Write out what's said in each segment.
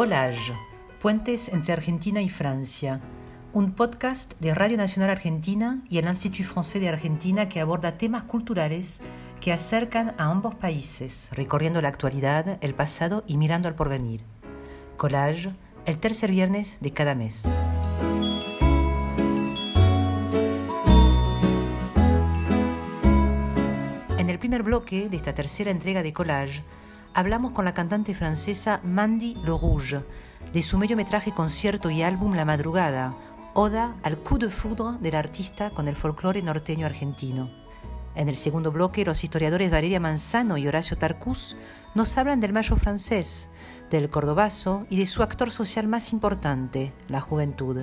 Collage, Puentes entre Argentina y Francia, un podcast de Radio Nacional Argentina y el Institut Français de Argentina que aborda temas culturales que acercan a ambos países, recorriendo la actualidad, el pasado y mirando al porvenir. Collage, el tercer viernes de cada mes. En el primer bloque de esta tercera entrega de Collage, hablamos con la cantante francesa Mandy Le Rouge de su mediometraje concierto y álbum La Madrugada, oda al coup de foudre del artista con el folclore norteño argentino. En el segundo bloque, los historiadores Valeria Manzano y Horacio Tarcus nos hablan del mayo francés, del cordobazo y de su actor social más importante, la juventud.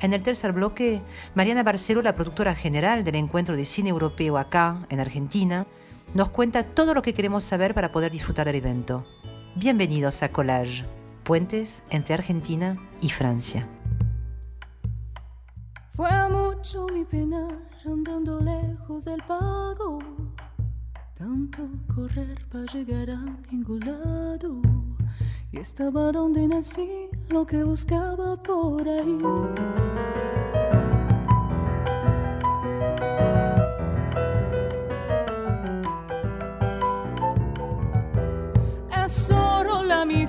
En el tercer bloque, Mariana Barcelo, la productora general del encuentro de cine europeo acá, en Argentina, nos cuenta todo lo que queremos saber para poder disfrutar del evento. Bienvenidos a Collage, puentes entre Argentina y Francia. Fue mucho mi pena andando lejos del pago, tanto correr para llegar a ningún lado. Y estaba donde nací, lo que buscaba por ahí.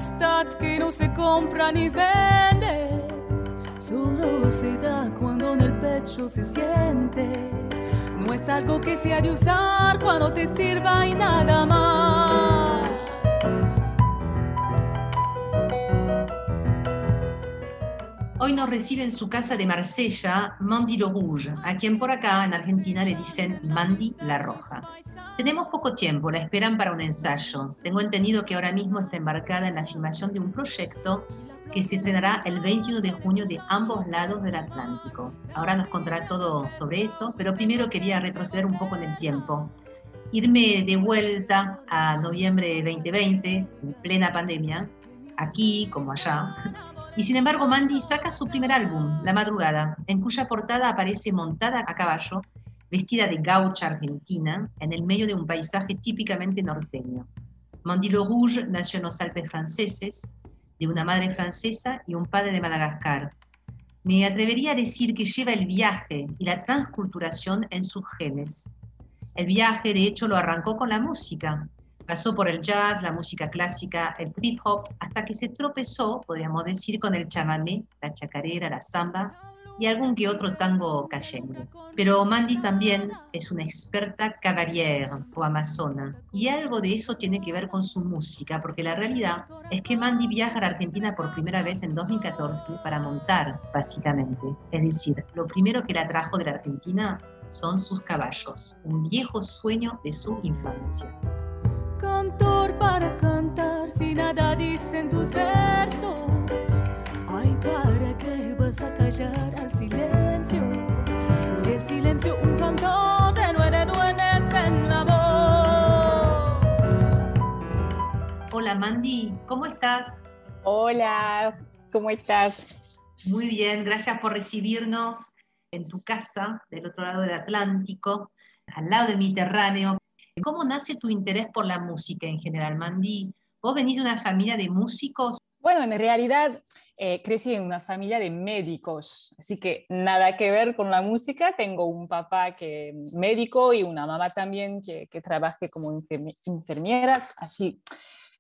Amistad que no se compra ni vende, solo se da cuando en el pecho se siente. No es algo que se ha de usar cuando te sirva y nada más. Hoy nos recibe en su casa de Marsella Mandy Lo Rouge, a quien por acá en Argentina le dicen Mandy la Roja. Tenemos poco tiempo, la esperan para un ensayo. Tengo entendido que ahora mismo está embarcada en la filmación de un proyecto que se estrenará el 21 de junio de ambos lados del Atlántico. Ahora nos contará todo sobre eso, pero primero quería retroceder un poco en el tiempo. Irme de vuelta a noviembre de 2020, en plena pandemia, aquí como allá. Y sin embargo, Mandy saca su primer álbum, La Madrugada, en cuya portada aparece montada a caballo vestida de gaucha argentina, en el medio de un paisaje típicamente norteño. Mandilo Rouge nació en los Alpes franceses, de una madre francesa y un padre de Madagascar. Me atrevería a decir que lleva el viaje y la transculturación en sus genes. El viaje, de hecho, lo arrancó con la música. Pasó por el jazz, la música clásica, el trip hop, hasta que se tropezó, podríamos decir, con el chamamé, la chacarera, la samba y algún que otro tango cayendo. Pero Mandy también es una experta caballera o amazona y algo de eso tiene que ver con su música, porque la realidad es que Mandy viaja a la Argentina por primera vez en 2014 para montar, básicamente. Es decir, lo primero que la trajo de la Argentina son sus caballos, un viejo sueño de su infancia. Cantor para cantar, si nada dicen tus versos Ay, ¿para a callar al silencio? Si el silencio un cantor de duendes en la voz. Hola Mandy, ¿cómo estás? Hola, ¿cómo estás? Muy bien, gracias por recibirnos en tu casa del otro lado del Atlántico, al lado del Mediterráneo. ¿Cómo nace tu interés por la música en general, Mandy? ¿Vos venís de una familia de músicos? Bueno, en realidad eh, crecí en una familia de médicos, así que nada que ver con la música. Tengo un papá que médico y una mamá también que, que trabaja como enfermeras, así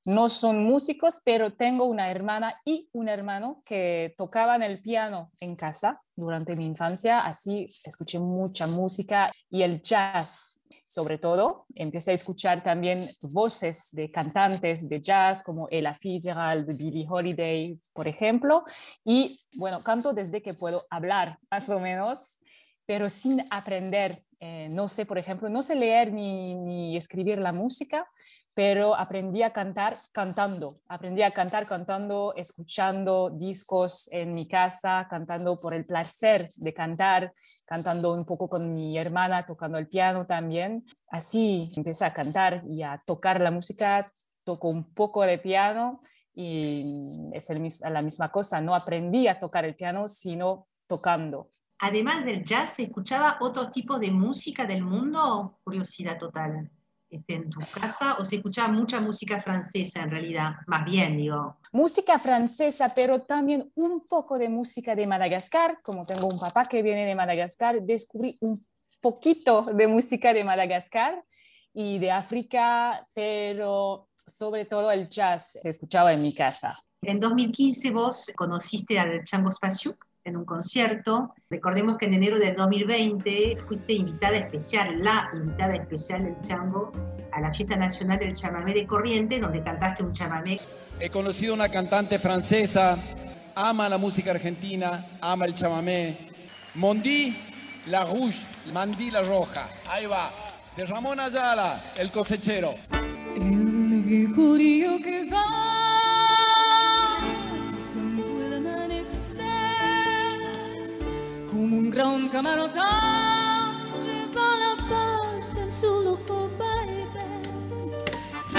no son músicos, pero tengo una hermana y un hermano que tocaban el piano en casa durante mi infancia, así escuché mucha música y el jazz sobre todo. Empecé a escuchar también voces de cantantes de jazz como Ella Fitzgerald, Billie Holiday, por ejemplo. Y bueno, canto desde que puedo hablar, más o menos, pero sin aprender. Eh, no sé, por ejemplo, no sé leer ni, ni escribir la música, pero aprendí a cantar cantando, aprendí a cantar cantando, escuchando discos en mi casa, cantando por el placer de cantar, cantando un poco con mi hermana, tocando el piano también. Así empecé a cantar y a tocar la música, toco un poco de piano y es la misma cosa, no aprendí a tocar el piano, sino tocando. Además del jazz, ¿se escuchaba otro tipo de música del mundo? Curiosidad total este, en tu casa o se escuchaba mucha música francesa en realidad? Más bien, digo. Música francesa, pero también un poco de música de Madagascar. Como tengo un papá que viene de Madagascar, descubrí un poquito de música de Madagascar y de África, pero sobre todo el jazz se escuchaba en mi casa. En 2015 vos conociste al Chango Spasiuk en un concierto. Recordemos que en enero del 2020 fuiste invitada especial, la invitada especial del Chango a la Fiesta Nacional del Chamamé de Corrientes, donde cantaste un chamamé. He conocido una cantante francesa, ama la música argentina, ama el chamamé. Mondi La Rouge, Mandí la Roja. Ahí va, de Ramón Ayala, el cosechero. El que va un gran camarota lleva la paz en su loco baile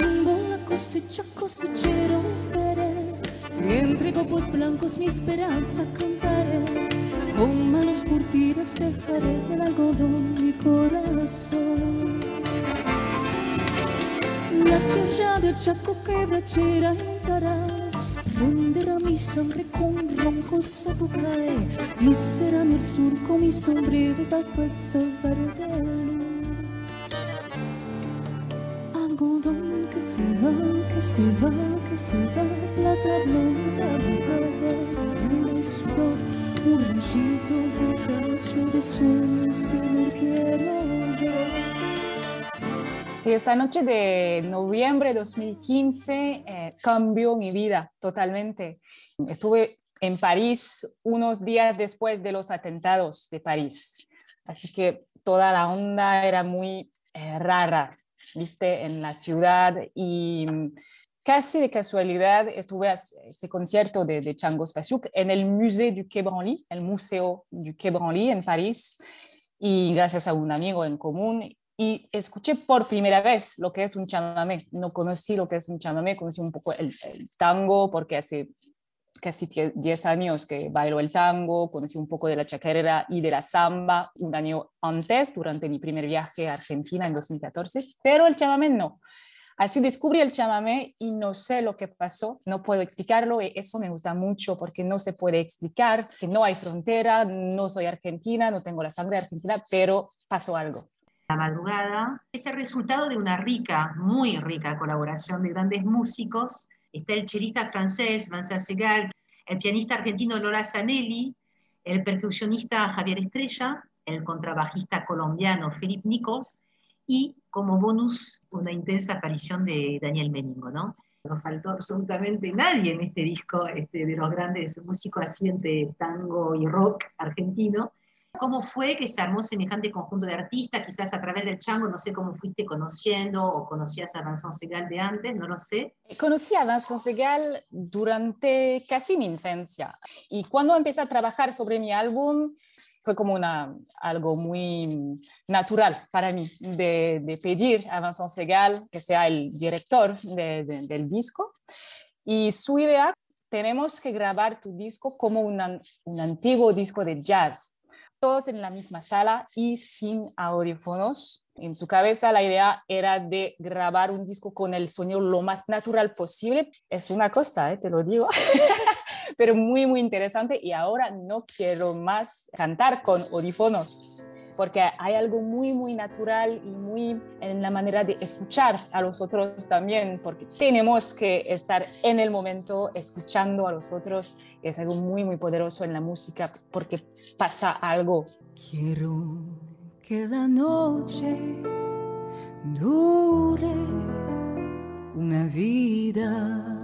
rumbo a la cosecha cosechero seré entre copos blancos mi esperanza cantaré con manos curtidas dejaré el algodón mi corazón la tierra del Chaco que bracera entrarás Prenderá mi sangre con roncos sofocae Y será en el surco mi sombrero sol verde Algodón que se va, que se va, que se va Plata blanca, mojada, de sudor Un ranchito borracho de sueños en el quiero yo Sí, esta noche de noviembre de 2015 eh, cambió mi vida totalmente. Estuve en París unos días después de los atentados de París, así que toda la onda era muy eh, rara, viste, en la ciudad y casi de casualidad estuve a ese concierto de, de Chango Spasiuk en el Musée du Quai Branly, el Museo du Quai Branly en París, y gracias a un amigo en común y escuché por primera vez lo que es un chamamé. No conocí lo que es un chamamé, conocí un poco el, el tango porque hace casi 10 años que bailo el tango, conocí un poco de la chacarera y de la samba un año antes, durante mi primer viaje a Argentina en 2014, pero el chamamé no. Así descubrí el chamamé y no sé lo que pasó, no puedo explicarlo y eso me gusta mucho porque no se puede explicar, que no hay frontera, no soy argentina, no tengo la sangre argentina, pero pasó algo la madrugada, es el resultado de una rica, muy rica colaboración de grandes músicos. Está el chelista francés Vincent Segal, el pianista argentino Lola Zanelli, el percusionista Javier Estrella, el contrabajista colombiano Philip Nichols y como bonus una intensa aparición de Daniel Meningo, ¿no? No faltó absolutamente nadie en este disco este, de los grandes músicos así entre tango y rock argentino. ¿Cómo fue que se armó semejante conjunto de artistas? Quizás a través del chango, no sé cómo fuiste conociendo o conocías a Vincent Segal de antes, no lo sé. Conocí a Vincent Segal durante casi mi infancia y cuando empecé a trabajar sobre mi álbum fue como una, algo muy natural para mí de, de pedir a Vincent Segal que sea el director de, de, del disco y su idea tenemos que grabar tu disco como una, un antiguo disco de jazz todos en la misma sala y sin audífonos. En su cabeza la idea era de grabar un disco con el sonido lo más natural posible. Es una cosa, ¿eh? te lo digo, pero muy, muy interesante. Y ahora no quiero más cantar con audífonos porque hay algo muy, muy natural y muy en la manera de escuchar a los otros también, porque tenemos que estar en el momento escuchando a los otros. Es algo muy, muy poderoso en la música porque pasa algo. Quiero que la noche dure una vida.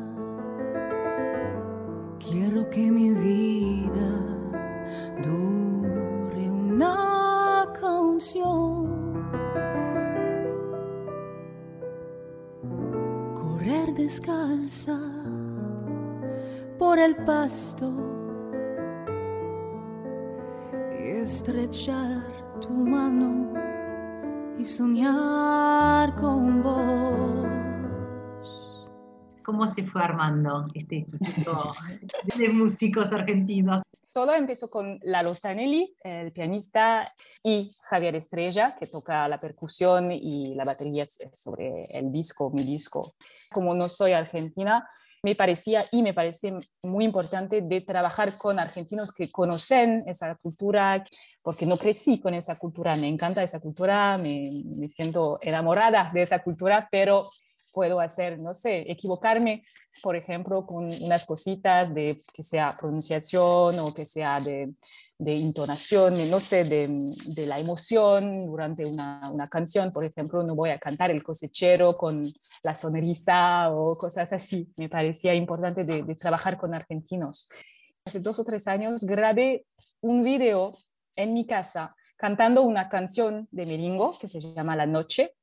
Quiero que mi vida dure una canción. Correr descalza por el pasto y estrechar tu mano y soñar con vos. ¿Cómo se fue armando este equipo de músicos argentinos? todo empezó con Lalo Zanelli, el pianista, y Javier Estrella, que toca la percusión y la batería sobre el disco, mi disco. Como no soy argentina, me parecía y me parece muy importante de trabajar con argentinos que conocen esa cultura, porque no crecí con esa cultura, me encanta esa cultura, me, me siento enamorada de esa cultura, pero puedo hacer, no sé, equivocarme, por ejemplo, con unas cositas de que sea pronunciación o que sea de, de entonación, no sé, de, de la emoción durante una, una, canción. Por ejemplo, no voy a cantar el cosechero con la sonrisa o cosas así. Me parecía importante de, de trabajar con argentinos. Hace dos o tres años grabé un video en mi casa cantando una canción de merengo que se llama La Noche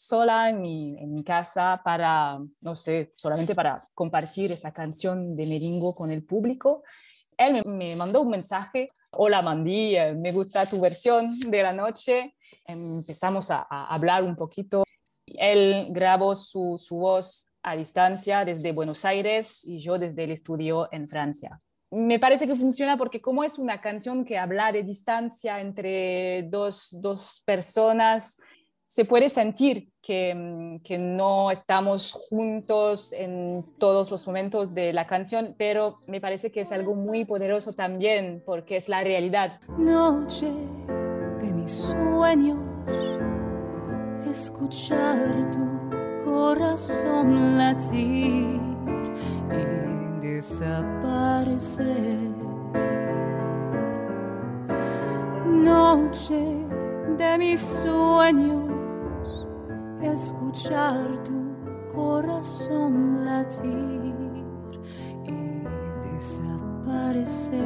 sola en mi, en mi, casa para, no sé, solamente para compartir esa canción de Meringo con el público. Él me, mandó un mensaje, hola Mandy, eh, me gusta tu versión de la noche. Empezamos a, a hablar un poquito. Él grabó su, su voz a distancia desde Buenos Aires y yo desde el estudio en Francia me parece que funciona porque como es una canción que habla de distancia entre dos, dos personas, se puede sentir que, mm, que, no estamos juntos en todos los momentos de la canción, pero me parece que es algo muy poderoso también porque es la realidad. Noche de mis sueños, escuchar tu corazón latir y desaparecer. Noche de mis sueños escuchar tu corazón latir y desaparecer.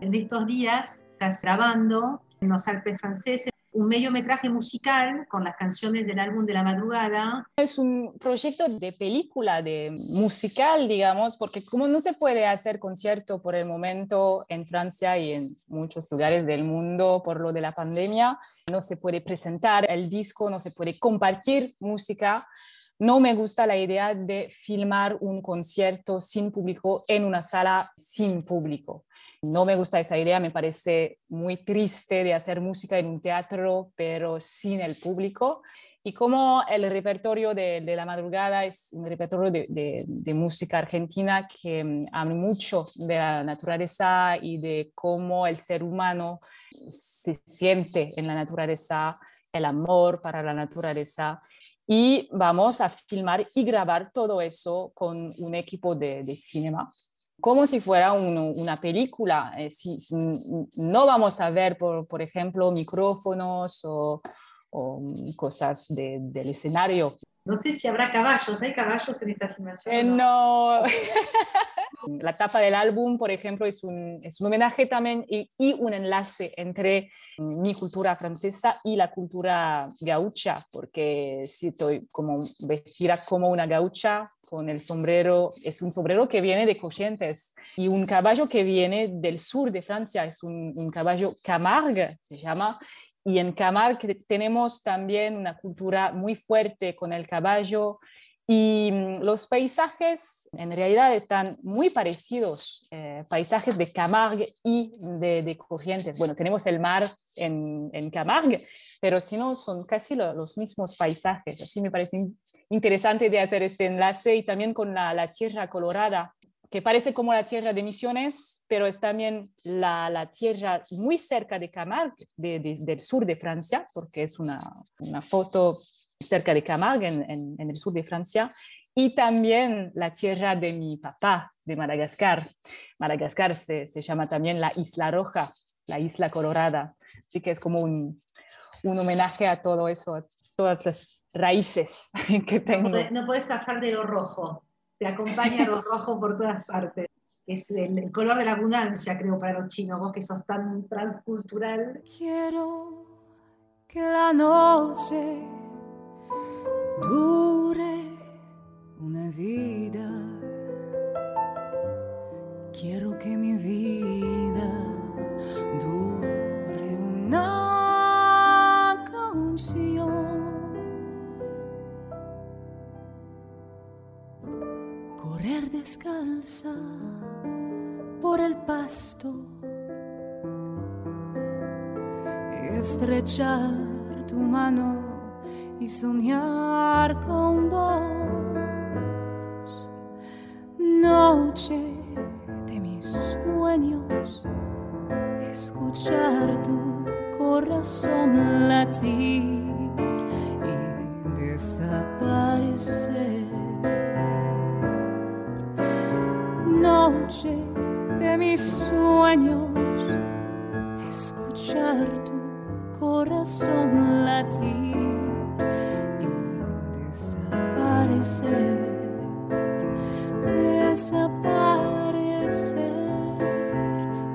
En estos días estás grabando en los Alpes franceses un mediometraje musical con las canciones del álbum de la madrugada. Es un proyecto de película, de musical, digamos, porque como no se puede hacer concierto por el momento en Francia y en muchos lugares del mundo por lo de la pandemia, no se puede presentar el disco, no se puede compartir música. No me gusta la idea de filmar un concierto sin público en una sala sin público. No me gusta esa idea, me parece muy triste de hacer música en un teatro, pero sin el público. Y como el repertorio de, la madrugada es un repertorio de, de, música argentina que mm, habla mucho de la naturaleza y de cómo el ser humano se siente en la naturaleza, el amor para la naturaleza. Y vamos a filmar y grabar todo eso con un equipo de cinema como si fuera una película. Eh, si, no vamos a ver, por, por ejemplo, micrófonos o, mm, cosas del escenario. No sé si habrá caballos, ¿hay caballos en esta filmación? Eh, no. La tapa del álbum, por ejemplo, es un, es un homenaje también y, y, un enlace entre mi cultura francesa y la cultura gaucha, porque si estoy como vestida como una gaucha, con el sombrero, es un sombrero que viene de Corrientes y un caballo que viene del sur de Francia, es un, caballo Camargue, se llama, y en Camargue tenemos también una cultura muy fuerte con el caballo y mm, los paisajes en realidad están muy parecidos, eh, paisajes de Camargue y de, de, Corrientes. Bueno, tenemos el mar en, en Camargue, pero si no, son casi lo, los mismos paisajes. Así me parece interesante de hacer este enlace y también con la, la tierra colorada, que parece como la tierra de Misiones, pero es también la, la tierra muy cerca de Camargue, de, de, del sur de Francia, porque es una, una foto cerca de Camargue, en, en, en, el sur de Francia, y también la tierra de mi papá, de Madagascar. Madagascar se, se llama también la Isla Roja, la Isla Colorada, así que es como un, un homenaje a todo eso, a todas las raíces que tengo. No puedes zafar de lo rojo, te acompaña lo rojo por todas partes. Es el, color de la abundancia, creo, para los chinos, vos que sos tan transcultural. Quiero que la noche dure una vida. Quiero que mi vida dure descalza por el pasto estrechar tu mano y soñar con vos. Noche de mis sueños, escuchar tu corazón latir y desaparecer. Noche de mis sueños, escuchar tu corazón latir y desaparecer, desaparecer,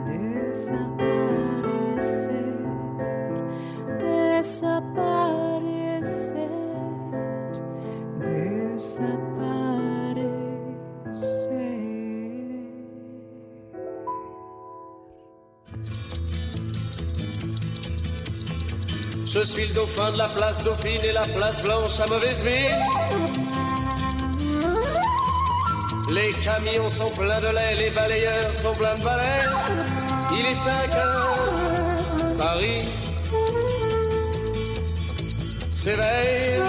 desaparecer, desaparecer, desaparecer. Je suis le dauphin de la place Dauphine et la place Blanche à mauvaise mine. Les camions sont pleins de lait, les balayeurs sont pleins de balais. Il est 5 heures, Paris s'éveille.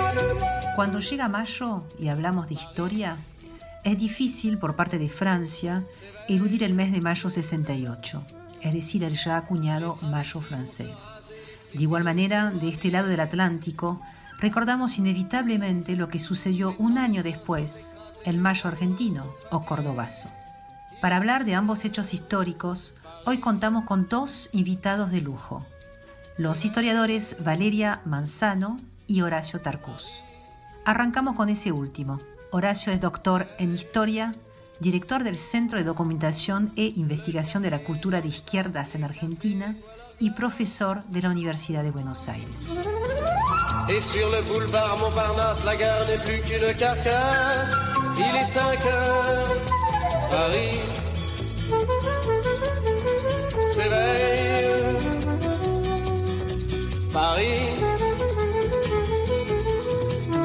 Cuando llega mayo y hablamos de historia, es difícil por parte de Francia eludir el mes de mayo 68, es decir, el ya acuñado mayo francés. De igual manera, de este lado del Atlántico, recordamos inevitablemente lo que sucedió un año después, el mayo argentino o cordobazo. Para hablar de ambos hechos históricos, hoy contamos con dos invitados de lujo, los historiadores Valeria Manzano y Horacio Tarcús. Arrancamos con ese último. Horacio es doctor en historia, director del Centro de Documentación e Investigación de la Cultura de Izquierdas en Argentina y profesor de la Universidad de Buenos Aires. Et sur le boulevard Montparnasse, la gare n'est plus qu'une carcasse. Il est 5 heures, Paris s'éveille. Paris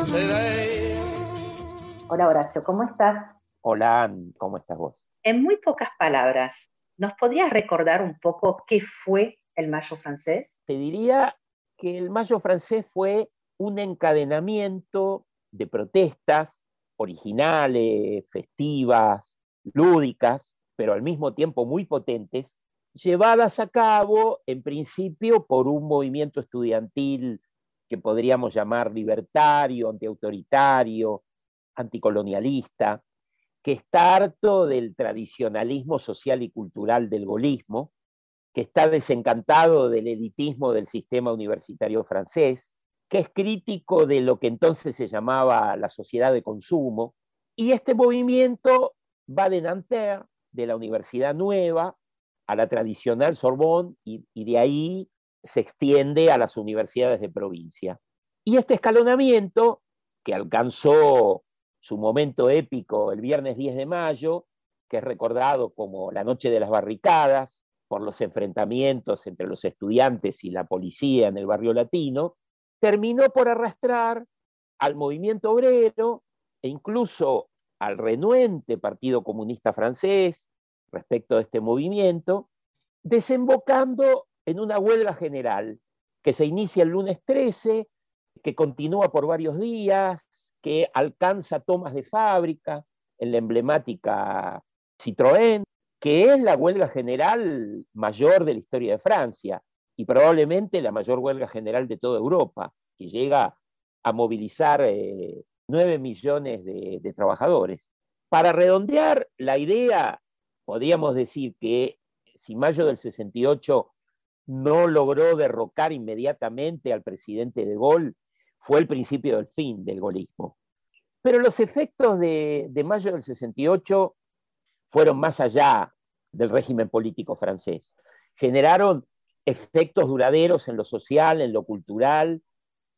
s'éveille. Hola Horacio, ¿cómo estás? Hola, ¿cómo estás vos? En muy pocas palabras, ¿nos podrías recordar un poco qué fue el Mayo francés? Te diría que el Mayo francés fue un encadenamiento de protestas originales, festivas, lúdicas, pero al mismo tiempo muy potentes, llevadas a cabo en principio por un movimiento estudiantil que podríamos llamar libertario, antiautoritario, anticolonialista, que está harto del tradicionalismo social y cultural del gaullismo, que está desencantado del elitismo del sistema universitario francés, que es crítico de lo que entonces se llamaba la sociedad de consumo, y este movimiento va de Nanterre, de la Universidad Nueva, a la tradicional Sorbonne, y, y de ahí se extiende a las universidades de provincia. Y este escalonamiento, que alcanzó su momento épico el viernes 10 de mayo, que es recordado como la Noche de las Barricadas, por los enfrentamientos entre los estudiantes y la policía en el barrio latino, terminó por arrastrar al movimiento obrero e incluso al renuente Partido Comunista Francés respecto de este movimiento, desembocando en una huelga general que se inicia el lunes 13, que continúa por varios días, que alcanza tomas de fábrica en la emblemática Citroën, que es la huelga general mayor de la historia de Francia y probablemente la mayor huelga general de toda Europa, que llega a movilizar eh, 9 millones de, trabajadores. Para redondear la idea, podríamos decir que si mayo del 68 no logró derrocar inmediatamente al presidente de Gaulle, fue el principio del fin del gaullismo. Pero los efectos de, de, mayo del 68 fueron más allá del régimen político francés. Generaron efectos duraderos en lo social, en lo cultural,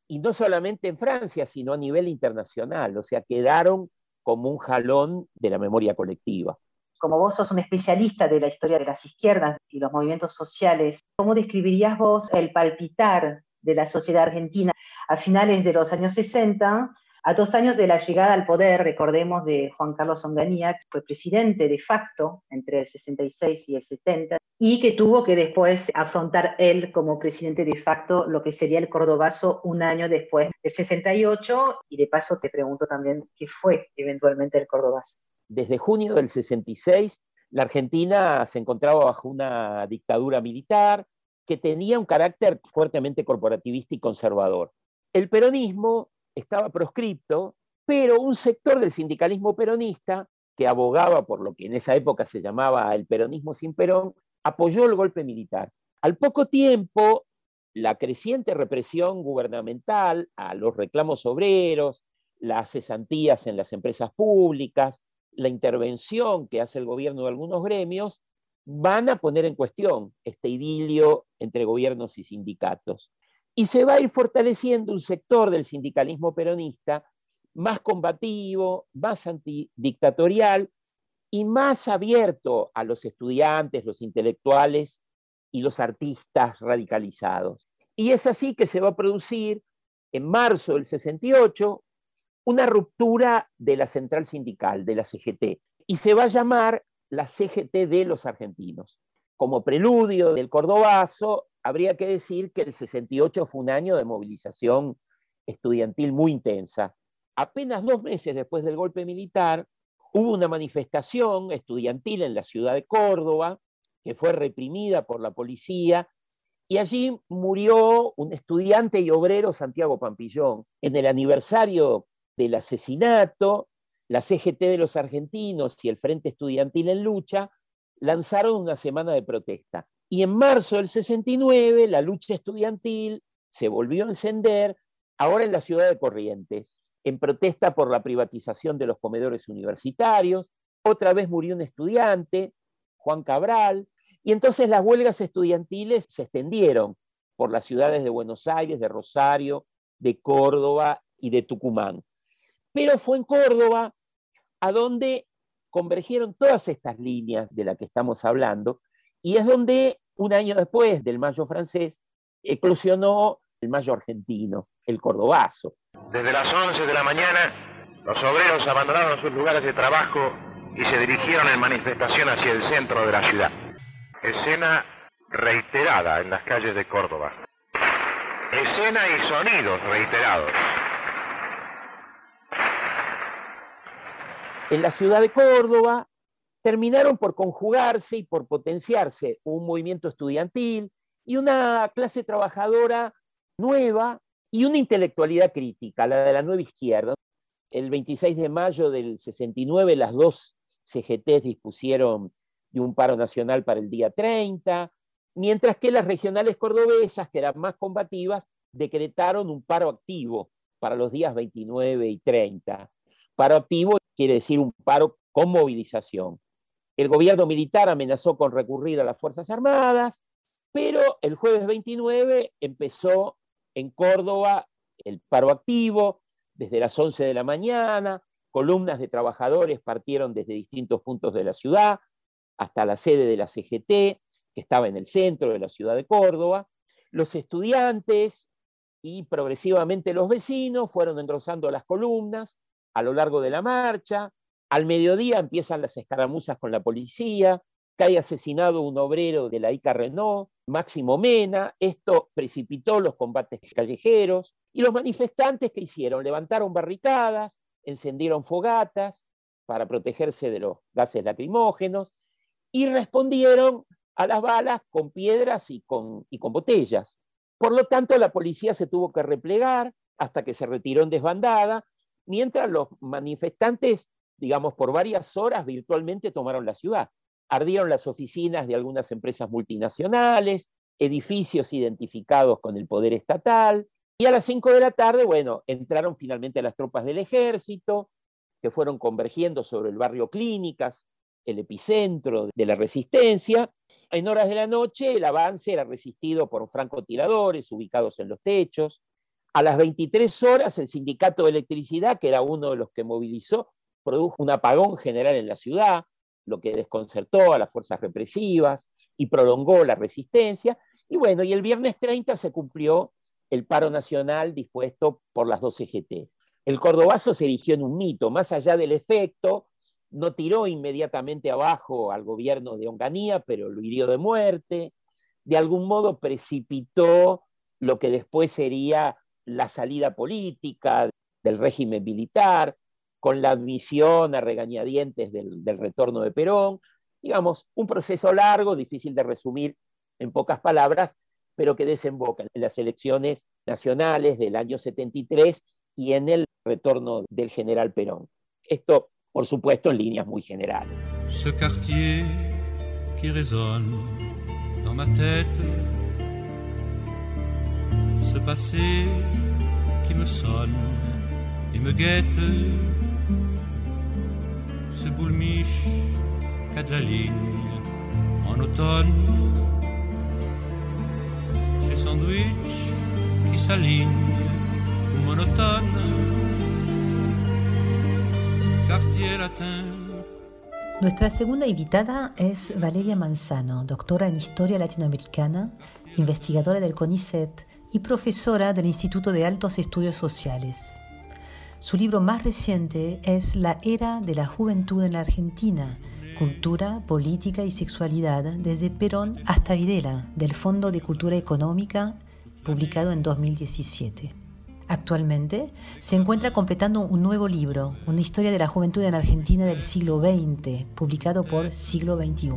y no solamente en Francia, sino a nivel internacional. O sea, quedaron como un jalón de la memoria colectiva. Como vos sos un especialista de la historia de las izquierdas y los movimientos sociales, ¿cómo describirías vos el palpitar de la sociedad argentina a finales de los años 60 A dos años de la llegada al poder, recordemos, de Juan Carlos Onganía, que fue presidente de facto entre el 66 y el 70, y que tuvo que después afrontar él como presidente de facto lo que sería el Cordobazo un año después del 68. Y de paso te pregunto también qué fue eventualmente el Cordobazo. Desde junio del 66, la Argentina se encontraba bajo una dictadura militar que tenía un carácter fuertemente corporativista y conservador. El peronismo estaba proscripto, pero un sector del sindicalismo peronista, que abogaba por lo que en esa época se llamaba el peronismo sin Perón, apoyó el golpe militar. Al poco tiempo, la creciente represión gubernamental a los reclamos obreros, las cesantías en las empresas públicas, la intervención que hace el gobierno de algunos gremios, van a poner en cuestión este idilio entre gobiernos y sindicatos. Y se va a ir fortaleciendo un sector del sindicalismo peronista más combativo, más antidictatorial y más abierto a los estudiantes, los intelectuales y los artistas radicalizados. Y es así que se va a producir en marzo del 68 una ruptura de la central sindical, de la CGT, y se va a llamar la CGT de los argentinos. Como preludio del Cordobazo, habría que decir que el 68 fue un año de movilización estudiantil muy intensa. Apenas dos meses después del golpe militar, hubo una manifestación estudiantil en la ciudad de Córdoba, que fue reprimida por la policía, y allí murió un estudiante y obrero, Santiago Pampillón. En el aniversario del asesinato, la CGT de los argentinos y el Frente Estudiantil en Lucha lanzaron una semana de protesta. Y en marzo del 69 la lucha estudiantil se volvió a encender, ahora en la ciudad de Corrientes, en protesta por la privatización de los comedores universitarios. Otra vez murió un estudiante, Juan Cabral, y entonces las huelgas estudiantiles se extendieron por las ciudades de Buenos Aires, de Rosario, de Córdoba y de Tucumán. Pero fue en Córdoba a donde convergieron todas estas líneas de las que estamos hablando, y es donde un año después del mayo francés eclosionó el mayo argentino, el cordobazo. Desde las 11 de la mañana, los obreros abandonaron sus lugares de trabajo y se dirigieron en manifestación hacia el centro de la ciudad. Escena reiterada en las calles de Córdoba. Escena y sonidos reiterados. En la ciudad de Córdoba, terminaron por conjugarse y por potenciarse un movimiento estudiantil y una clase trabajadora nueva y una intelectualidad crítica, la de la nueva izquierda. El 26 de mayo del 69 las dos CGTs dispusieron de un paro nacional para el día 30, mientras que las regionales cordobesas, que eran más combativas, decretaron un paro activo para los días 29 y 30. Paro activo quiere decir un paro con movilización. El gobierno militar amenazó con recurrir a las Fuerzas Armadas, pero el jueves 29 empezó en Córdoba el paro activo desde las 11 de la mañana, columnas de trabajadores partieron desde distintos puntos de la ciudad hasta la sede de la CGT, que estaba en el centro de la ciudad de Córdoba. Los estudiantes y progresivamente los vecinos fueron engrosando las columnas, a lo largo de la marcha. Al mediodía empiezan las escaramuzas con la policía, cae asesinado un obrero de la ICA Renault, Máximo Mena. Esto precipitó los combates callejeros. Y los manifestantes, ¿qué hicieron? Levantaron barricadas, encendieron fogatas para protegerse de los gases lacrimógenos y respondieron a las balas con piedras y con, y con botellas. Por lo tanto, la policía se tuvo que replegar hasta que se retiró en desbandada mientras los manifestantes, digamos, por varias horas virtualmente tomaron la ciudad. Ardieron las oficinas de algunas empresas multinacionales, edificios identificados con el poder estatal, y a las 5 de la tarde, bueno, entraron finalmente las tropas del ejército, que fueron convergiendo sobre el barrio Clínicas, el epicentro de la resistencia. En horas de la noche el avance era resistido por francotiradores ubicados en los techos. A las 23 horas, el sindicato de electricidad, que era uno de los que movilizó, produjo un apagón general en la ciudad, lo que desconcertó a las fuerzas represivas y prolongó la resistencia. Y bueno, y el viernes 30 se cumplió el paro nacional dispuesto por las dos CGT. El cordobazo se erigió en un mito, más allá del efecto, no tiró inmediatamente abajo al gobierno de Onganía, pero lo hirió de muerte, de algún modo precipitó lo que después sería la salida política del régimen militar, con la admisión a regañadientes del, del retorno de Perón, digamos, un proceso largo, difícil de resumir en pocas palabras, pero que desemboca en las elecciones nacionales del año 73 y en el retorno del general Perón. Esto, por supuesto, en líneas muy generales. Ce quartier qui résonne dans ma tête, ce passé qui me sonne et me guette, ce boulmiche qu'a de la ligne en automne, ces sandwichs qui s'alignent monotone Nuestra segunda invitada es Valeria Manzano, doctora en Historia Latinoamericana, investigadora del CONICET y profesora del Instituto de Altos Estudios Sociales. Su libro más reciente es La Era de la Juventud en la Argentina, Cultura, Política y Sexualidad desde Perón hasta Videla, del Fondo de Cultura Económica, publicado en 2017. Actualmente se encuentra completando un nuevo libro, una historia de la juventud en Argentina del siglo XX, publicado por Siglo XXI.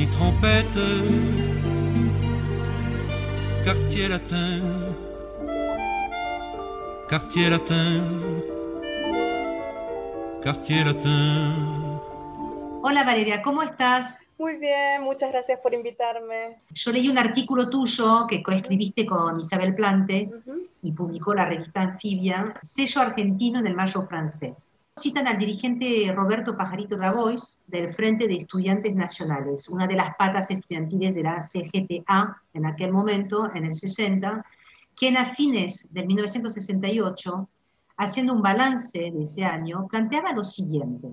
Ni trompette, quartier latin, quartier latin, quartier latin. Hola Valeria, ¿cómo estás? Muy bien, muchas gracias por invitarme. Yo leí un artículo tuyo que coescribiste con Isabel Plante y publicó la revista Anfibia, Sello Argentino en el Mayo Francés. Citan al dirigente Roberto Pajarito Grabois del Frente de Estudiantes Nacionales, una de las patas estudiantiles de la CGTA en aquel momento, en el 60, quien a fines del 1968, haciendo un balance de ese año, planteaba lo siguiente.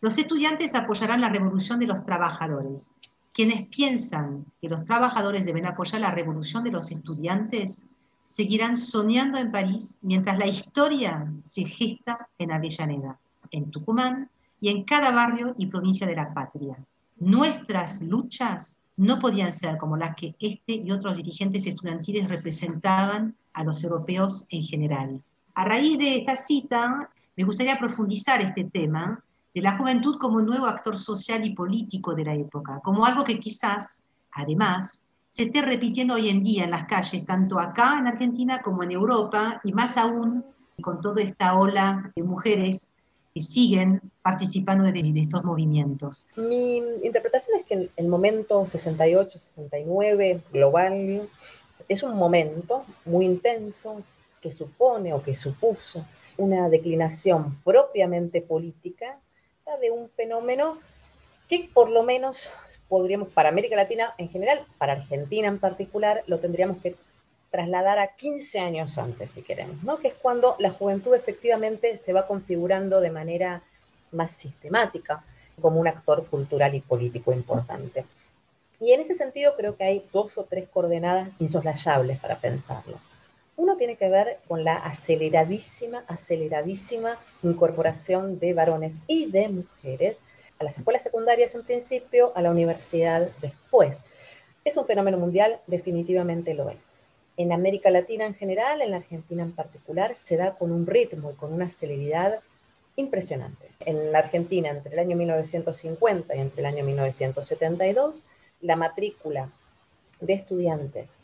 Los estudiantes apoyarán la revolución de los trabajadores. Quienes piensan que los trabajadores deben apoyar la revolución de los estudiantes seguirán soñando en París mientras la historia se gesta en Avellaneda, en Tucumán y en cada barrio y provincia de la patria. Nuestras luchas no podían ser como las que este y otros dirigentes estudiantiles representaban a los europeos en general. A raíz de esta cita, me gustaría profundizar este tema de la juventud como nuevo actor social y político de la época, como algo que quizás, además, se esté repitiendo hoy en día en las calles, tanto acá en Argentina como en Europa, y más aún con toda esta ola de mujeres que siguen participando de, estos movimientos. Mi interpretación es que el momento 68-69 global es un momento muy intenso que supone o que supuso una declinación propiamente política de un fenómeno que por lo menos podríamos, para América Latina en general, para Argentina en particular, lo tendríamos que trasladar a 15 años antes, si queremos, ¿no? que es cuando la juventud efectivamente se va configurando de manera más sistemática como un actor cultural y político importante. Y en ese sentido creo que hay dos o tres coordenadas insoslayables para pensarlo. Uno tiene que ver con la aceleradísima, aceleradísima incorporación de varones y de mujeres a las escuelas secundarias en principio, a la universidad después. ¿Es un fenómeno mundial? Definitivamente lo es. En América Latina en general, en la Argentina en particular, se da con un ritmo y con una celeridad impresionante. En la Argentina, entre el año 1950 y entre el año 1972, la matrícula de estudiantes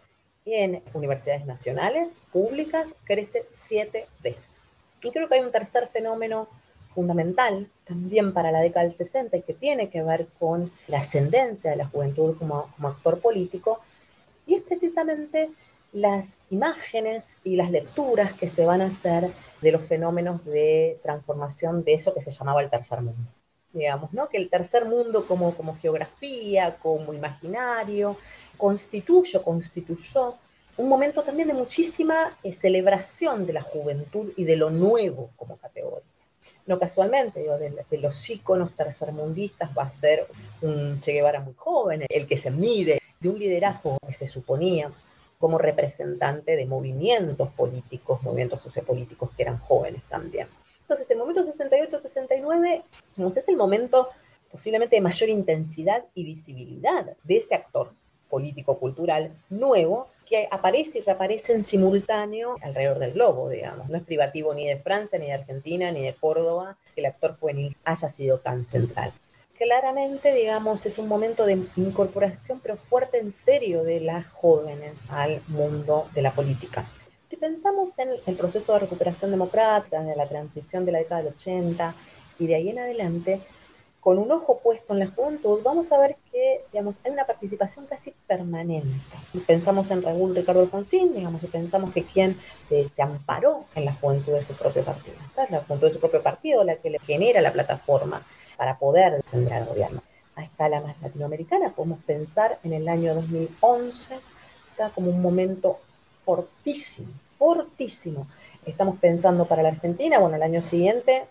en universidades nacionales, públicas, crece siete veces. Y creo que hay un tercer fenómeno fundamental también para la década del 60 y que tiene que ver con la ascendencia de la juventud como, como actor político, y es precisamente las imágenes y las lecturas que se van a hacer de los fenómenos de transformación de eso que se llamaba el tercer mundo. Digamos, ¿no? Que el tercer mundo como, como geografía, como imaginario, constituyó, constituyó un momento también de muchísima eh, celebración de la juventud y de lo nuevo como categoría. No casualmente, digo, de, los íconos tercermundistas va a ser un Che Guevara muy joven, el que se mide, de un liderazgo que se suponía como representante de movimientos políticos, movimientos sociopolíticos que eran jóvenes también. Entonces, el momento 68-69 es el momento posiblemente de mayor intensidad y visibilidad de ese actor político-cultural nuevo que aparece y reaparece en simultáneo alrededor del globo, digamos. No es privativo ni de Francia, ni de Argentina, ni de Córdoba que el actor juvenil haya sido tan central. Claramente, digamos, es un momento de incorporación, pero fuerte en serio, de las jóvenes al mundo de la política. Si pensamos en el proceso de recuperación democrática, de la transición de la década del 80 y de ahí en adelante, con un ojo puesto en la juventud, vamos a ver que digamos, hay una participación casi permanente. pensamos en Raúl Ricardo Alfonsín, digamos, y pensamos que quien se, se, amparó en la juventud de su propio partido. Es la juventud de su propio partido la que le genera la plataforma para poder descender al gobierno. A escala más latinoamericana podemos pensar en el año 2011 está como un momento fortísimo, fortísimo. Estamos pensando para la Argentina, bueno, el año siguiente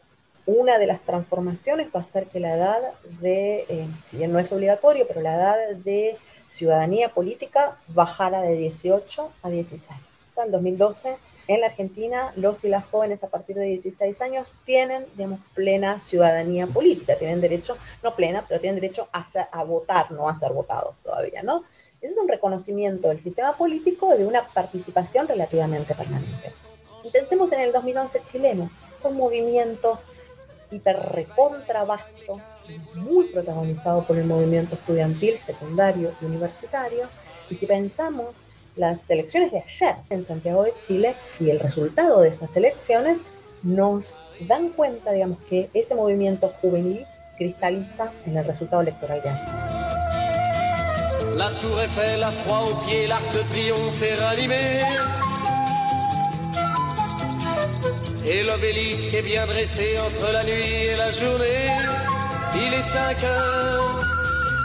una de las transformaciones va a ser que la edad de, eh, si bien no es obligatorio, pero la edad de ciudadanía política bajara de 18 a 16. En 2012, en la Argentina, los y las jóvenes a partir de 16 años tienen, digamos, plena ciudadanía política, tienen derecho, no plena, pero tienen derecho a, a votar, no a ser votados todavía, ¿no? Ese es un reconocimiento del sistema político de una participación relativamente permanente. Y pensemos en el 2011 chileno, un movimiento hiperrecontrabasto, muy protagonizado por el movimiento estudiantil, secundario y universitario. Y si pensamos las elecciones de ayer en Santiago de Chile y el resultado de esas elecciones, nos dan cuenta, digamos, que ese movimiento juvenil cristaliza en el resultado electoral de ayer. La Tour Eiffel, la froid au pied, l'Arc de Triomphe est rallumé. Et l'obélisque est bien dressé entre la nuit et la journée. Il est 5 heures,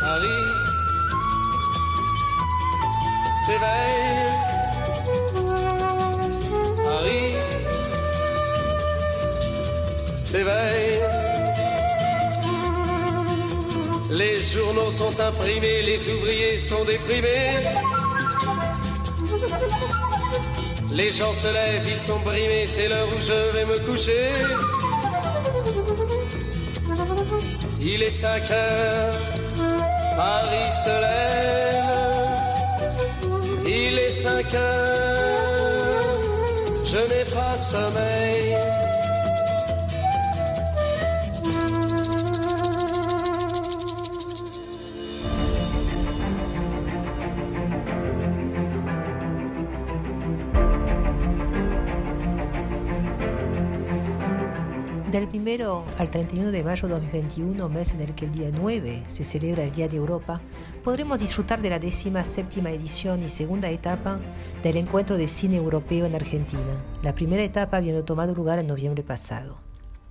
Paris s'éveille. Paris s'éveille. Les journaux sont imprimés, les ouvriers sont déprimés. Les gens se lèvent, ils sont brimés, c'est l'heure où je vais me coucher. Il est 5 heures, Paris se lève. Il est 5 heures, je n'ai pas sommeil. Al 31 de mayo de 2021, mes en el que el día 9 se celebra el Día de Europa, podremos disfrutar de la décima séptima edición y segunda etapa del Encuentro de Cine Europeo en Argentina, la primera etapa habiendo tomado lugar en noviembre pasado.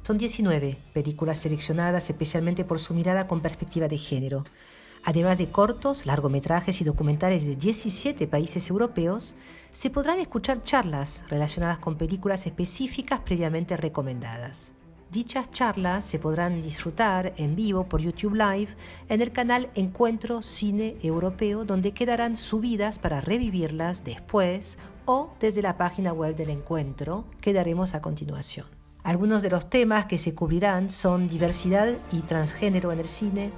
Son 19 películas seleccionadas especialmente por su mirada con perspectiva de género, Además de cortos, largometrajes y documentales de 17 países europeos, se podrán escuchar charlas relacionadas con películas específicas previamente recomendadas. Dichas charlas se podrán disfrutar en vivo por YouTube Live en el canal Encuentro Cine Europeo, donde quedarán subidas para revivirlas después o desde la página web del encuentro que daremos a continuación. Algunos de los temas que se cubrirán son diversidad y transgénero en el cine,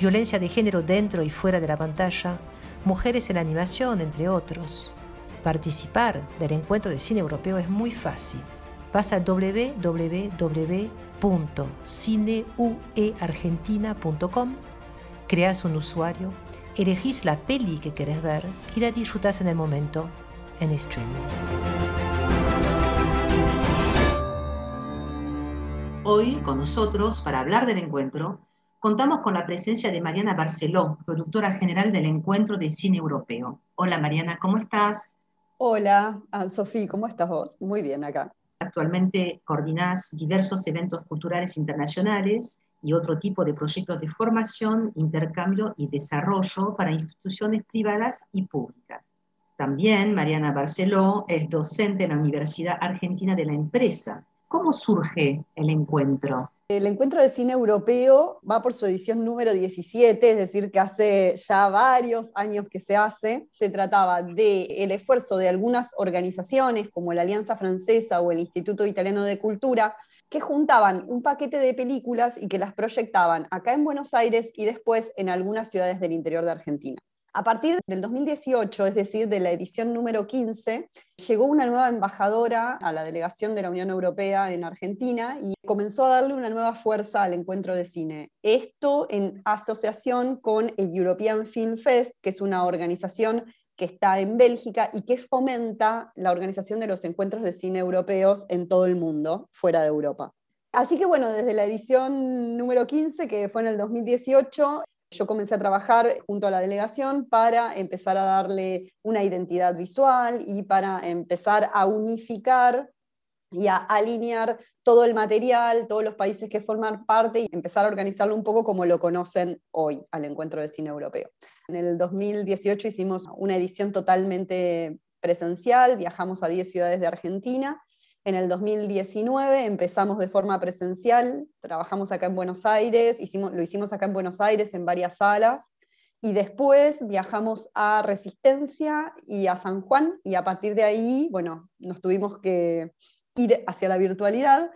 violencia de género dentro y fuera de la pantalla, mujeres en animación, entre otros. Participar del encuentro de cine europeo es muy fácil vas a www.cineueargentina.com, creas un usuario, elegís la peli que querés ver y la disfrutas en el momento en streaming. Hoy con nosotros, para hablar del encuentro, contamos con la presencia de Mariana Barceló, productora general del Encuentro de Cine Europeo. Hola Mariana, ¿cómo estás? Hola, Sofía, ¿cómo estás vos? Muy bien acá. Actualmente coordinás diversos eventos culturales internacionales y otro tipo de proyectos de formación, intercambio y desarrollo para instituciones privadas y públicas. También Mariana Barceló es docente en la Universidad Argentina de la Empresa. ¿Cómo surge el encuentro? El encuentro de cine europeo va por su edición número 17, es decir, que hace ya varios años que se hace. Se trataba del esfuerzo de algunas organizaciones como la Alianza Francesa o el Instituto Italiano de Cultura, que juntaban un paquete de películas y que las proyectaban acá en Buenos Aires y después en algunas ciudades del interior de Argentina. A partir del 2018, es decir, de la edición número 15, llegó una nueva embajadora a la delegación de la Unión Europea en Argentina y comenzó a darle una nueva fuerza al encuentro de cine. Esto en asociación con el European Film Fest, que es una organización que está en Bélgica y que fomenta la organización de los encuentros de cine europeos en todo el mundo, fuera de Europa. Así que bueno, desde la edición número 15, que fue en el 2018, yo comencé a trabajar junto a la delegación para empezar a darle una identidad visual y para empezar a unificar y a alinear todo el material, todos los países que forman parte y empezar a organizarlo un poco como lo conocen hoy al encuentro de cine europeo. En el 2018 hicimos una edición totalmente presencial, viajamos a 10 ciudades de Argentina en el 2019 empezamos de forma presencial, trabajamos acá en Buenos Aires, hicimos, lo hicimos acá en Buenos Aires en varias salas, y después viajamos a Resistencia y a San Juan, y a partir de ahí, bueno, nos tuvimos que ir hacia la virtualidad,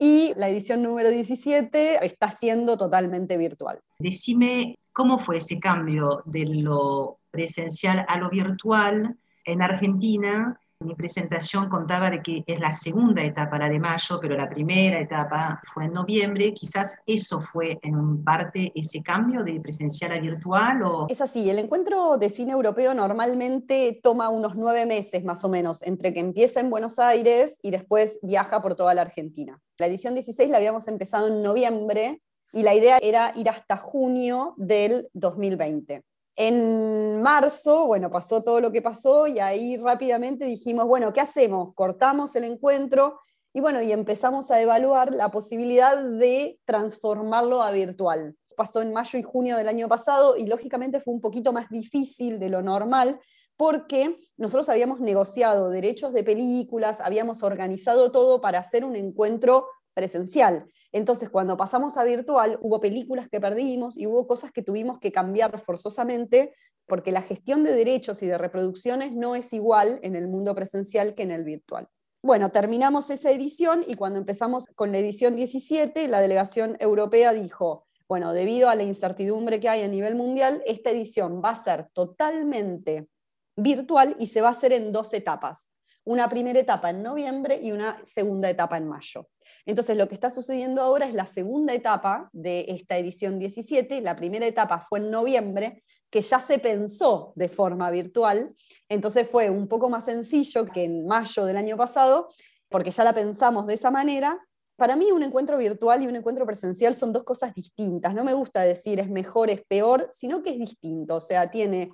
y la edición número 17 está siendo totalmente virtual. Decime cómo fue ese cambio de lo presencial a lo virtual en Argentina mi presentación contaba de que es la segunda etapa, la de mayo, pero la primera etapa fue en noviembre. Quizás eso fue en parte ese cambio de presencial a virtual. O... Es así, el encuentro de cine europeo normalmente toma unos nueve meses más o menos, entre que empieza en Buenos Aires y después viaja por toda la Argentina. La edición 16 la habíamos empezado en noviembre y la idea era ir hasta junio del 2020. En marzo, bueno, pasó todo lo que pasó y ahí rápidamente dijimos, bueno, ¿qué hacemos? Cortamos el encuentro y bueno, y empezamos a evaluar la posibilidad de transformarlo a virtual. Pasó en mayo y junio del año pasado y lógicamente fue un poquito más difícil de lo normal porque nosotros habíamos negociado derechos de películas, habíamos organizado todo para hacer un encuentro presencial. Entonces, cuando pasamos a virtual, hubo películas que perdimos y hubo cosas que tuvimos que cambiar forzosamente porque la gestión de derechos y de reproducciones no es igual en el mundo presencial que en el virtual. Bueno, terminamos esa edición y cuando empezamos con la edición 17, la delegación europea dijo, bueno, debido a la incertidumbre que hay a nivel mundial, esta edición va a ser totalmente virtual y se va a hacer en dos etapas una primera etapa en noviembre y una segunda etapa en mayo. Entonces, lo que está sucediendo ahora es la segunda etapa de esta edición 17. La primera etapa fue en noviembre, que ya se pensó de forma virtual. Entonces fue un poco más sencillo que en mayo del año pasado, porque ya la pensamos de esa manera. Para mí un encuentro virtual y un encuentro presencial son dos cosas distintas. No me gusta decir es mejor, es peor, sino que es distinto. O sea, tiene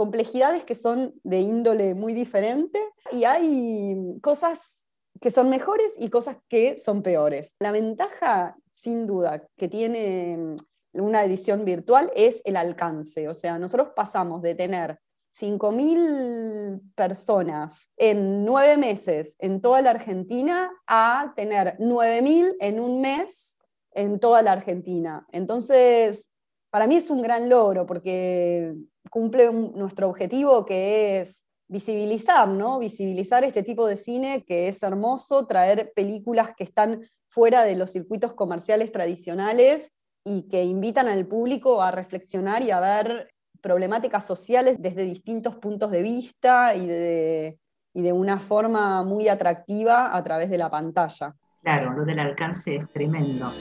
complejidades que son de índole muy diferente y hay cosas que son mejores y cosas que son peores. La ventaja, sin duda, que tiene una edición virtual es el alcance. O sea, nosotros pasamos de tener 5.000 personas en nueve meses en toda la Argentina a tener 9.000 en un mes en toda la Argentina. Entonces, para mí es un gran logro porque cumple nuestro objetivo que es visibilizar, ¿no? Visibilizar este tipo de cine que es hermoso, traer películas que están fuera de los circuitos comerciales tradicionales y que invitan al público a reflexionar y a ver problemáticas sociales desde distintos puntos de vista y de, y de una forma muy atractiva a través de la pantalla. Claro, lo del alcance es tremendo.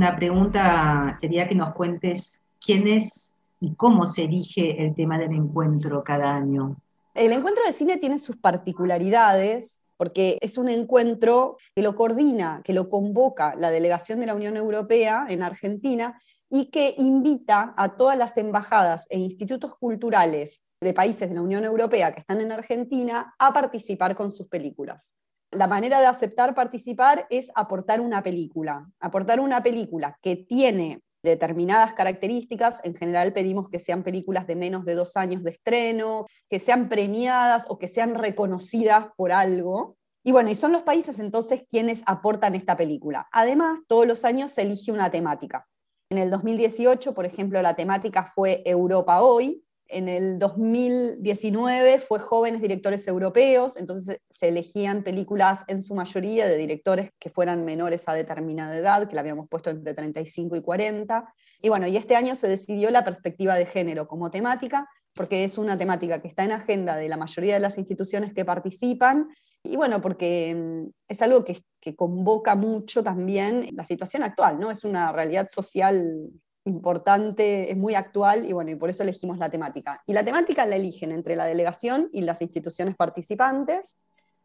Una pregunta sería que nos cuentes quién es y cómo se elige el tema del encuentro cada año. El encuentro de cine tiene sus particularidades porque es un encuentro que lo coordina, que lo convoca la delegación de la Unión Europea en Argentina y que invita a todas las embajadas e institutos culturales de países de la Unión Europea que están en Argentina a participar con sus películas la manera de aceptar participar es aportar una película. Aportar una película que tiene determinadas características, en general pedimos que sean películas de menos de dos años de estreno, que sean premiadas o que sean reconocidas por algo, Y bueno, y son los países entonces quienes aportan esta película. Además, todos los años se elige una temática. En el 2018, por ejemplo, la temática fue Europa hoy. En el 2019 fue Jóvenes Directores Europeos, entonces se elegían películas en su mayoría de directores que fueran menores a determinada edad, que la habíamos puesto entre 35 y 40. Y bueno, y este año se decidió la perspectiva de género como temática, porque es una temática que está en agenda de la mayoría de las instituciones que participan, y bueno, porque mm, es algo que, que convoca mucho también la situación actual, ¿no? Es una realidad social importante, es muy actual y bueno, y por eso elegimos la temática. Y la temática la eligen entre la delegación y las instituciones participantes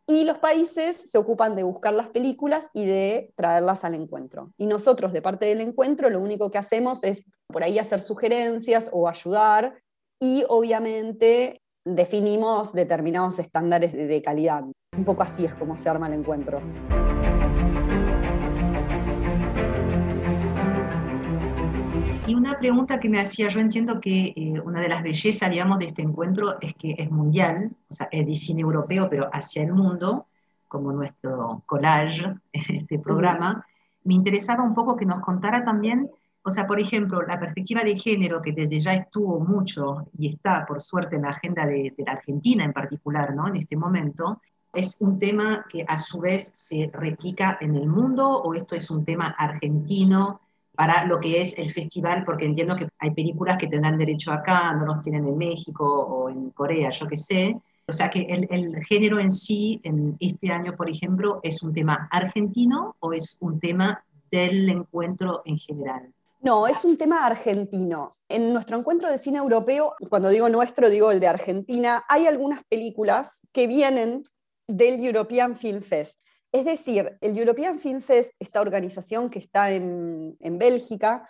y los países se ocupan de buscar las películas y de traerlas al encuentro. Y nosotros de parte del encuentro lo único que hacemos es por ahí hacer sugerencias o ayudar y obviamente definimos determinados estándares de, calidad. Un poco así es como se arma el encuentro. Y una pregunta que me hacía, yo entiendo que eh, una de las bellezas, digamos, de este encuentro es que es mundial, o sea, es de cine europeo, pero hacia el mundo, como nuestro collage, este programa. Me interesaba un poco que nos contara también o sea, por ejemplo, la perspectiva de género, que desde ya estuvo mucho y está, por suerte, en la agenda de, la Argentina en particular, ¿no? En este momento, ¿es un tema que a su vez se replica en el mundo o esto es un tema argentino para lo que es el festival? Porque entiendo que hay películas que tendrán derecho acá, no los tienen en México o en Corea, yo qué sé. O sea que el, género en sí, en este año, por ejemplo, ¿es un tema argentino o es un tema del encuentro en general? No, es un tema argentino. En nuestro encuentro de cine europeo, cuando digo nuestro, digo el de Argentina, hay algunas películas que vienen del European Film Fest. Es decir, el European Film Fest, esta organización que está en, en Bélgica,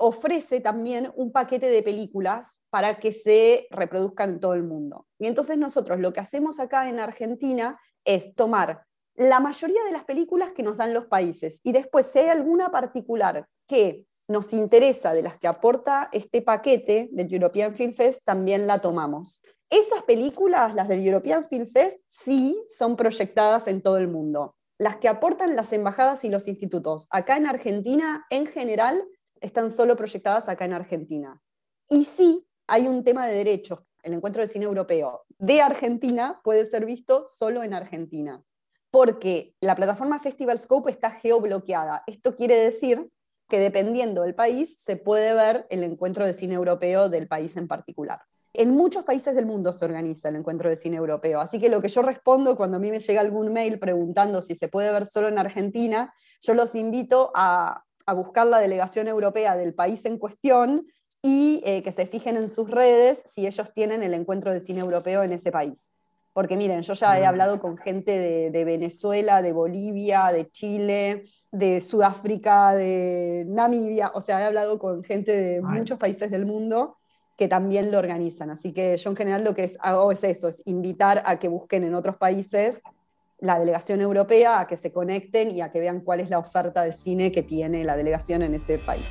ofrece también un paquete de películas para que se reproduzcan en todo el mundo. Y entonces nosotros lo que hacemos acá en Argentina es tomar la mayoría de las películas que nos dan los países y después si hay alguna particular que nos interesa de las que aporta este paquete del European Film Fest, también la tomamos. Esas películas, las del European Film Fest, sí son proyectadas en todo el mundo. Las que aportan las embajadas y los institutos acá en Argentina, en general, están solo proyectadas acá en Argentina. Y sí hay un tema de derechos. El encuentro de cine europeo de Argentina puede ser visto solo en Argentina, porque la plataforma Festival Scope está geobloqueada. Esto quiere decir que dependiendo del país se puede ver el encuentro de cine europeo del país en particular. En muchos países del mundo se organiza el encuentro de cine europeo, así que lo que yo respondo cuando a mí me llega algún mail preguntando si se puede ver solo en Argentina, yo los invito a, buscar la delegación europea del país en cuestión y eh, que se fijen en sus redes si ellos tienen el encuentro de cine europeo en ese país. Porque miren, yo ya he hablado con gente de, Venezuela, de Bolivia, de Chile, de Sudáfrica, de Namibia, o sea, he hablado con gente de muchos países del mundo que también lo organizan. Así que yo en general lo que hago es eso, es invitar a que busquen en otros países la delegación europea, a que se conecten y a que vean cuál es la oferta de cine que tiene la delegación en ese país.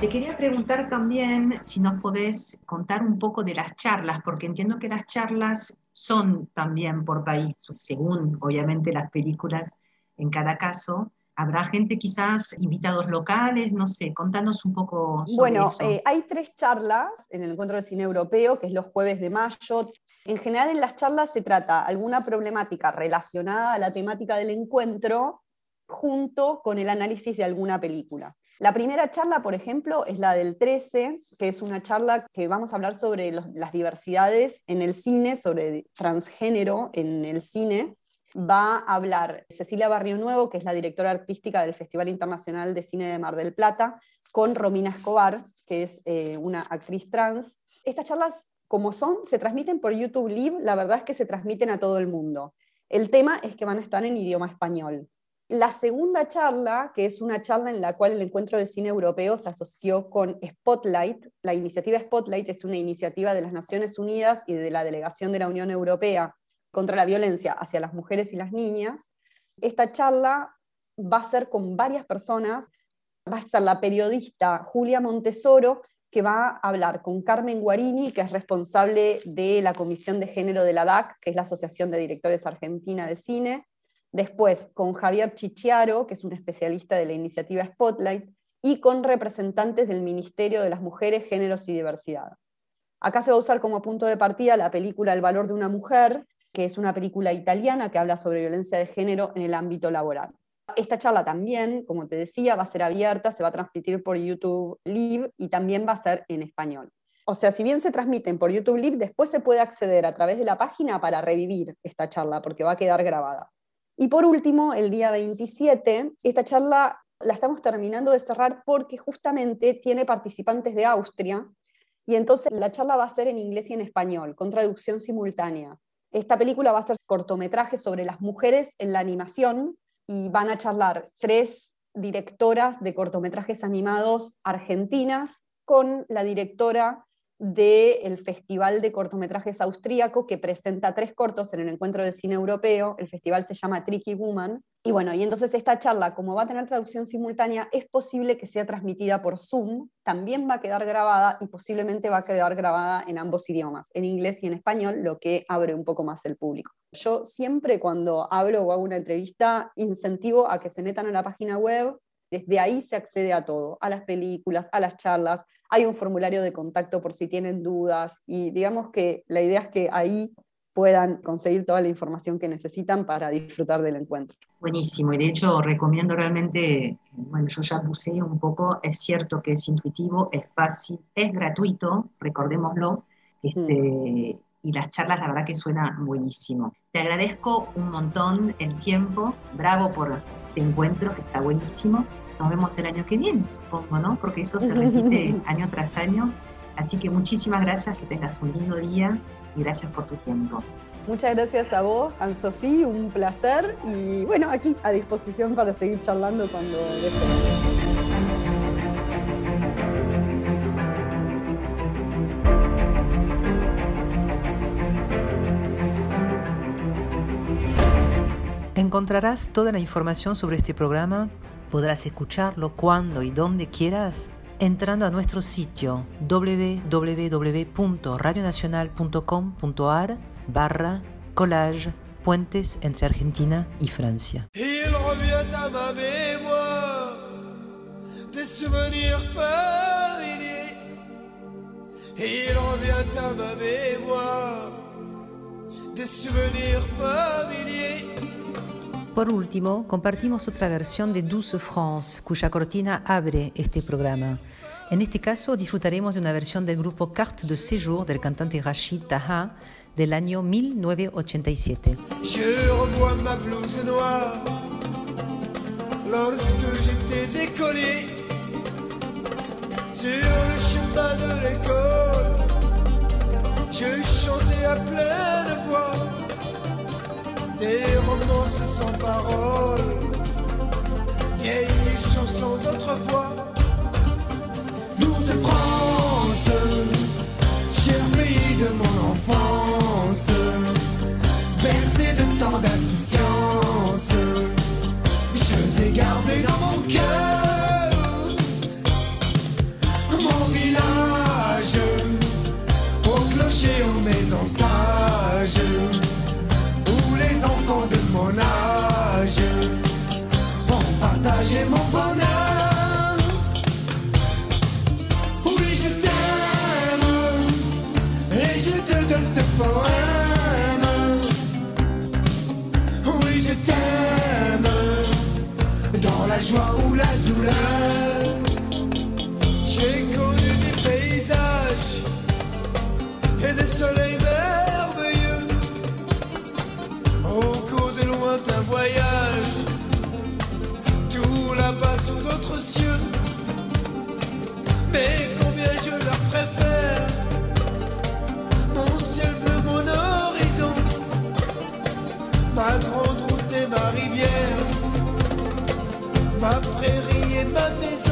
Te quería preguntar también si nos podés contar un poco de las charlas, porque entiendo que las charlas son también por país, según obviamente las películas en cada caso. ¿Habrá gente quizás, invitados locales? No sé, contanos un poco. Sobre bueno, eh, hay tres charlas en el Encuentro del Cine Europeo, que es los jueves de mayo. En general en las charlas se trata alguna problemática relacionada a la temática del encuentro junto con el análisis de alguna película. La primera charla, por ejemplo, es la del 13, que es una charla que vamos a hablar sobre las diversidades en el cine, sobre transgénero en el cine. Va a hablar Cecilia Barrio Nuevo, que es la directora artística del Festival Internacional de Cine de Mar del Plata, con Romina Escobar, que es eh, una actriz trans. Estas charlas, como son, se transmiten por YouTube Live, la verdad es que se transmiten a todo el mundo. El tema es que van a estar en idioma español. La segunda charla, que es una charla en la cual el Encuentro de Cine Europeo se asoció con Spotlight. La iniciativa Spotlight es una iniciativa de las Naciones Unidas y de la Delegación de la Unión Europea contra la violencia hacia las mujeres y las niñas. Esta charla va a ser con varias personas. Va a ser la periodista Julia Montesoro, que va a hablar con Carmen Guarini, que es responsable de la Comisión de Género de la DAC, que es la Asociación de Directores Argentina de Cine. Después con Javier Chichiaro, que es un especialista de la iniciativa Spotlight, y con representantes del Ministerio de las Mujeres, Géneros y Diversidad. Acá se va a usar como punto de partida la película El valor de una mujer, que es una película italiana que habla sobre violencia de género en el ámbito laboral. Esta charla también, como te decía, va a ser abierta, se va a transmitir por YouTube Live y también va a ser en español. O sea, si bien se transmiten por YouTube Live, después se puede acceder a través de la página para revivir esta charla, porque va a quedar grabada. Y por último, el día 27, esta charla la estamos terminando de cerrar porque justamente tiene participantes de Austria y entonces la charla va a ser en inglés y en español, con traducción simultánea. Esta película va a ser cortometraje sobre las mujeres en la animación y van a charlar tres directoras de cortometrajes animados argentinas con la directora del Festival de Cortometrajes Austríaco, que presenta tres cortos en el Encuentro de Cine Europeo. El festival se llama Tricky Woman. Y bueno, y entonces esta charla, como va a tener traducción simultánea, es posible que sea transmitida por Zoom, también va a quedar grabada y posiblemente va a quedar grabada en ambos idiomas, en inglés y en español, lo que abre un poco más el público. Yo siempre cuando hablo o hago una entrevista, incentivo a que se metan a la página web, desde ahí se accede a todo, a las películas, a las charlas, hay un formulario de contacto por si tienen dudas y digamos que la idea es que ahí puedan conseguir toda la información que necesitan para disfrutar del encuentro. Buenísimo, y de hecho recomiendo realmente, bueno, yo ya puse un poco, es cierto que es intuitivo, es fácil, es gratuito, recordémoslo, este, mm. y las charlas la verdad que suena buenísimo. Te agradezco un montón el tiempo, bravo por este encuentro que está buenísimo. Nos vemos el año que viene, supongo, ¿no? Porque eso se repite año tras año. Así que muchísimas gracias, que tengas un lindo día y gracias por tu tiempo. Muchas gracias a vos, Anne-Sophie, un placer y bueno, aquí a disposición para seguir charlando cuando deseen. Encontrarás toda la información sobre este programa, podrás escucharlo cuando y donde quieras entrando a nuestro sitio www.radionacional.com.ar barra collage puentes entre Argentina y Francia. Por último, compartimos otra versión de Douce France, cuya cortina abre este programa. En este caso, disfrutaremos de una versión del grupo Carte de Séjour del cantante Rachid Taha del año 1987. Je revois ma blouse noire lorsque j'étais écolier sur le chemin de l'école. Je chantais à pleine voix des romances sans parole, vieilles chansons d'autrefois. Douce France, cher pays de mon enfance, bercé de tant d'insouciance, ma rivière. Ma prairie et ma maison